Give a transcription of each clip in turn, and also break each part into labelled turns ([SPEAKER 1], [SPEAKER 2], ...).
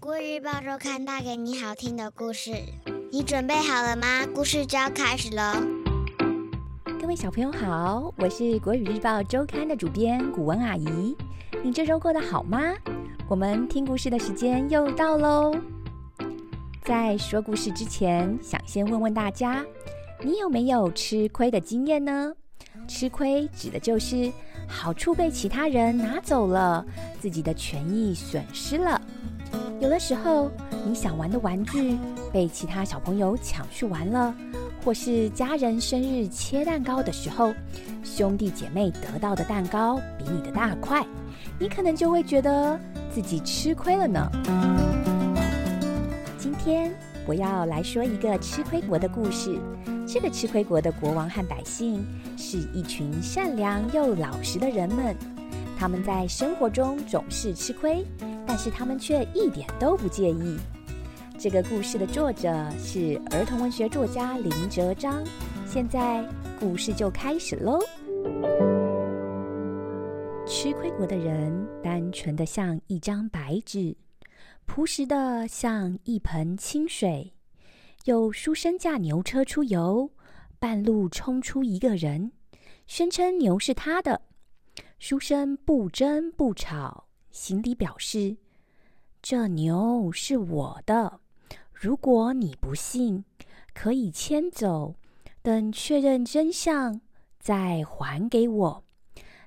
[SPEAKER 1] 国语日报周刊带给你好听的故事，你准备好了吗？故事就要开始了。
[SPEAKER 2] 各位小朋友好，我是国语日报周刊的主编古文阿姨。你这周过得好吗？我们听故事的时间又到喽。在说故事之前，想先问问大家，你有没有吃亏的经验呢？吃亏指的就是好处被其他人拿走了，自己的权益损失了。有的时候，你想玩的玩具被其他小朋友抢去玩了，或是家人生日切蛋糕的时候，兄弟姐妹得到的蛋糕比你的大块，你可能就会觉得自己吃亏了呢。今天我要来说一个吃亏国的故事。这个吃亏国的国王和百姓是一群善良又老实的人们，他们在生活中总是吃亏，但是他们却一点都不介意。这个故事的作者是儿童文学作家林哲章。现在故事就开始喽。吃亏国的人单纯的像一张白纸，朴实的像一盆清水。有书生驾牛车出游，半路冲出一个人，宣称牛是他的。书生不争不吵，心里表示：这牛是我的。如果你不信，可以牵走，等确认真相再还给我。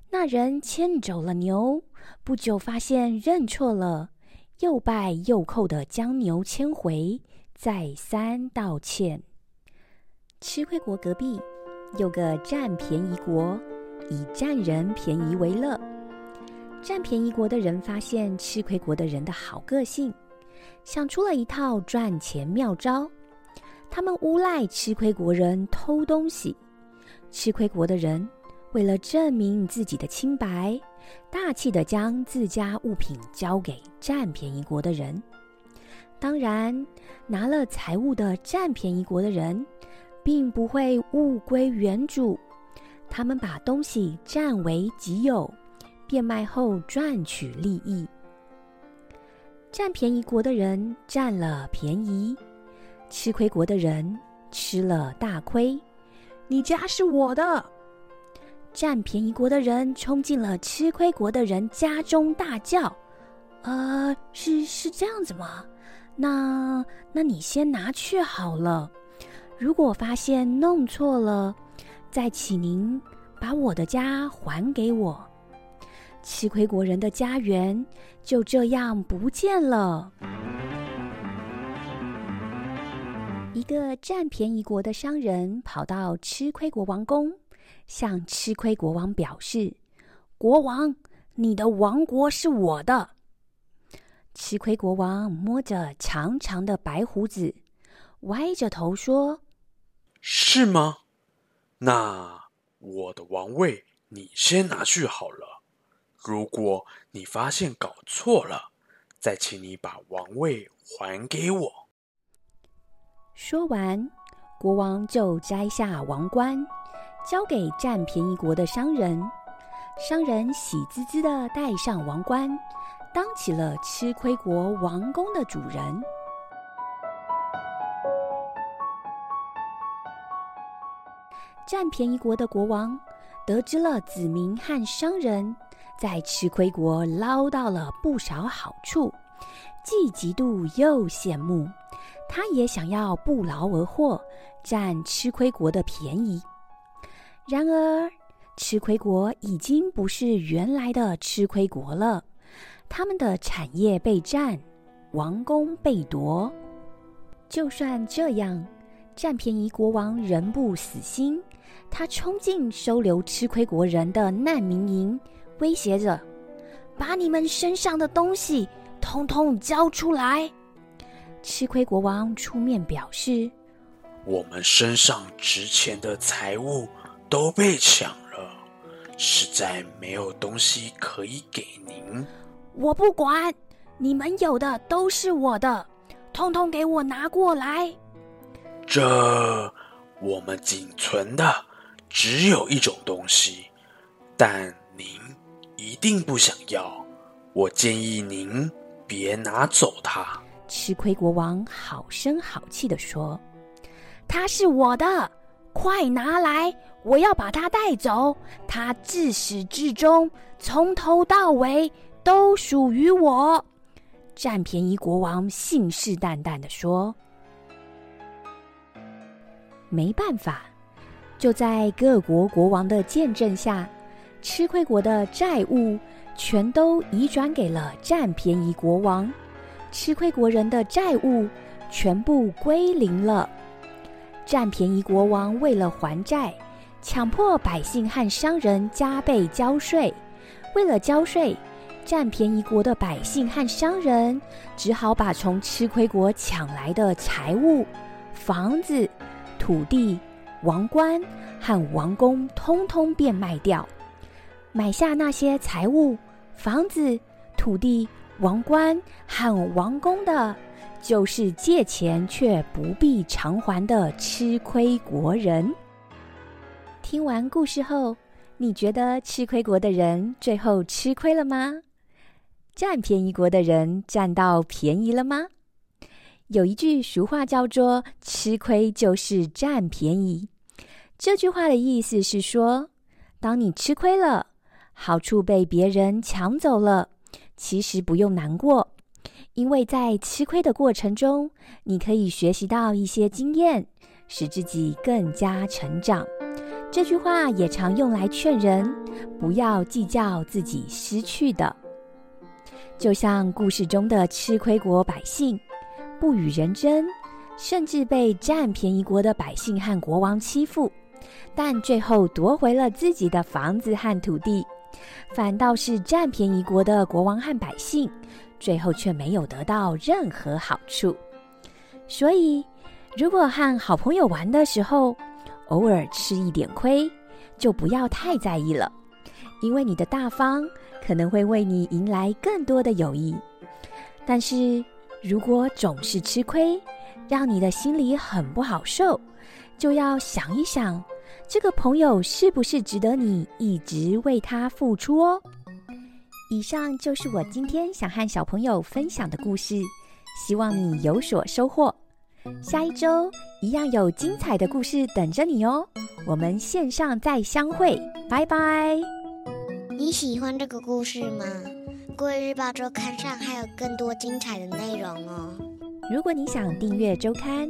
[SPEAKER 2] 那人牵走了牛，不久发现认错了，又拜又叩的将牛牵回。再三道歉。吃亏国隔壁有个占便宜国，以占人便宜为乐。占便宜国的人发现吃亏国的人的好个性，想出了一套赚钱妙招。他们诬赖吃亏国人偷东西。吃亏国的人为了证明自己的清白，大气的将自家物品交给占便宜国的人。当然，拿了财物的占便宜国的人，并不会物归原主。他们把东西占为己有，变卖后赚取利益。占便宜国的人占了便宜，吃亏国的人吃了大亏。你家是我的！占便宜国的人冲进了吃亏国的人家中，大叫：“呃，是是这样子吗？”那，那你先拿去好了。如果发现弄错了，再请您把我的家还给我。吃亏国人的家园就这样不见了。一个占便宜国的商人跑到吃亏国王宫，向吃亏国王表示：“国王，你的王国是我的。”吃亏国王摸着长长的白胡子，歪着头说：“
[SPEAKER 3] 是吗？那我的王位你先拿去好了。如果你发现搞错了，再请你把王位还给我。”
[SPEAKER 2] 说完，国王就摘下王冠，交给占便宜国的商人。商人喜滋滋的戴上王冠。当起了吃亏国王宫的主人。占便宜国的国王得知了子民和商人在吃亏国捞到了不少好处，既嫉妒又羡慕，他也想要不劳而获，占吃亏国的便宜。然而，吃亏国已经不是原来的吃亏国了。他们的产业被占，王宫被夺。就算这样，占便宜国王仍不死心。他冲进收留吃亏国人的难民营，威胁着：“把你们身上的东西通通交出来！”吃亏国王出面表示：“
[SPEAKER 3] 我们身上值钱的财物都被抢了，实在没有东西可以给您。”
[SPEAKER 2] 我不管，你们有的都是我的，通通给我拿过来。
[SPEAKER 3] 这我们仅存的只有一种东西，但您一定不想要。我建议您别拿走它。
[SPEAKER 2] 吃亏国王好声好气地说：“他是我的，快拿来！我要把他带走。他自始至终，从头到尾都属于我。”占便宜国王信誓旦旦地说：“没办法，就在各国国王的见证下，吃亏国的债务全都移转给了占便宜国王。”吃亏国人的债务全部归零了。占便宜国王为了还债，强迫百姓和商人加倍交税。为了交税，占便宜国的百姓和商人只好把从吃亏国抢来的财物、房子、土地、王冠和王宫通通变卖掉，买下那些财物、房子、土地。王冠和王宫的，就是借钱却不必偿还的吃亏国人。听完故事后，你觉得吃亏国的人最后吃亏了吗？占便宜国的人占到便宜了吗？有一句俗话叫做“吃亏就是占便宜”，这句话的意思是说，当你吃亏了，好处被别人抢走了。其实不用难过，因为在吃亏的过程中，你可以学习到一些经验，使自己更加成长。这句话也常用来劝人不要计较自己失去的。就像故事中的吃亏国百姓，不与人争，甚至被占便宜国的百姓和国王欺负，但最后夺回了自己的房子和土地。反倒是占便宜国的国王和百姓，最后却没有得到任何好处。所以，如果和好朋友玩的时候，偶尔吃一点亏，就不要太在意了，因为你的大方可能会为你迎来更多的友谊。但是如果总是吃亏，让你的心里很不好受，就要想一想。这个朋友是不是值得你一直为他付出哦？以上就是我今天想和小朋友分享的故事，希望你有所收获。下一周一样有精彩的故事等着你哦，我们线上再相会，拜拜。
[SPEAKER 1] 你喜欢这个故事吗？国语日报周刊上还有更多精彩的内容哦。
[SPEAKER 2] 如果你想订阅周刊。